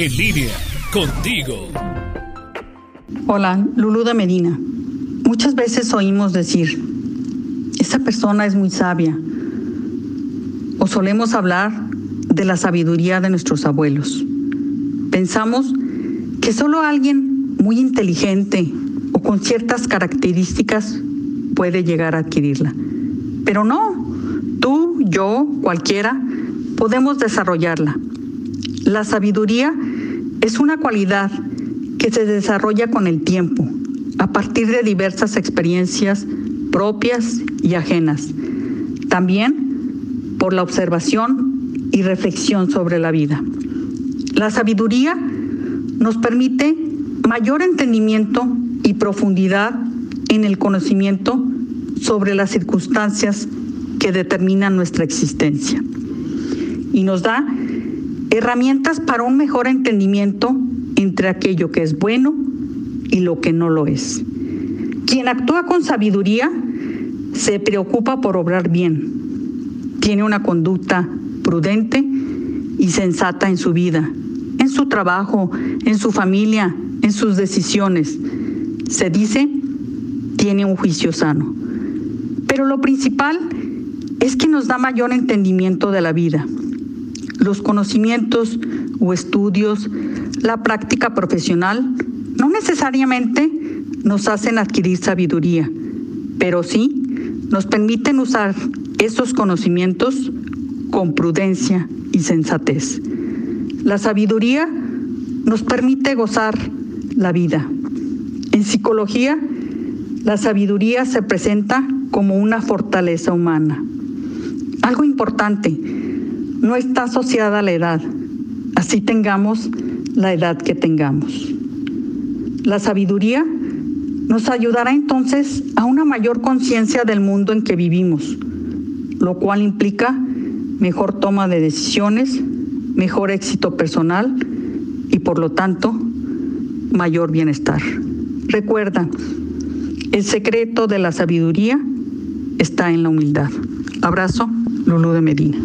En línea, contigo. Hola, Lulú de Medina. Muchas veces oímos decir, esa persona es muy sabia. O solemos hablar de la sabiduría de nuestros abuelos. Pensamos que solo alguien muy inteligente o con ciertas características puede llegar a adquirirla. Pero no, tú, yo, cualquiera, podemos desarrollarla. La sabiduría es una cualidad que se desarrolla con el tiempo, a partir de diversas experiencias propias y ajenas. También por la observación y reflexión sobre la vida. La sabiduría nos permite mayor entendimiento y profundidad en el conocimiento sobre las circunstancias que determinan nuestra existencia. Y nos da herramientas para un mejor entendimiento entre aquello que es bueno y lo que no lo es. Quien actúa con sabiduría se preocupa por obrar bien, tiene una conducta prudente y sensata en su vida, en su trabajo, en su familia, en sus decisiones. Se dice, tiene un juicio sano. Pero lo principal es que nos da mayor entendimiento de la vida. Los conocimientos o estudios, la práctica profesional, no necesariamente nos hacen adquirir sabiduría, pero sí nos permiten usar esos conocimientos con prudencia y sensatez. La sabiduría nos permite gozar la vida. En psicología, la sabiduría se presenta como una fortaleza humana. Algo importante, no está asociada a la edad, así tengamos la edad que tengamos. La sabiduría nos ayudará entonces a una mayor conciencia del mundo en que vivimos, lo cual implica mejor toma de decisiones, mejor éxito personal y por lo tanto mayor bienestar. Recuerda, el secreto de la sabiduría está en la humildad. Abrazo, Lulú de Medina.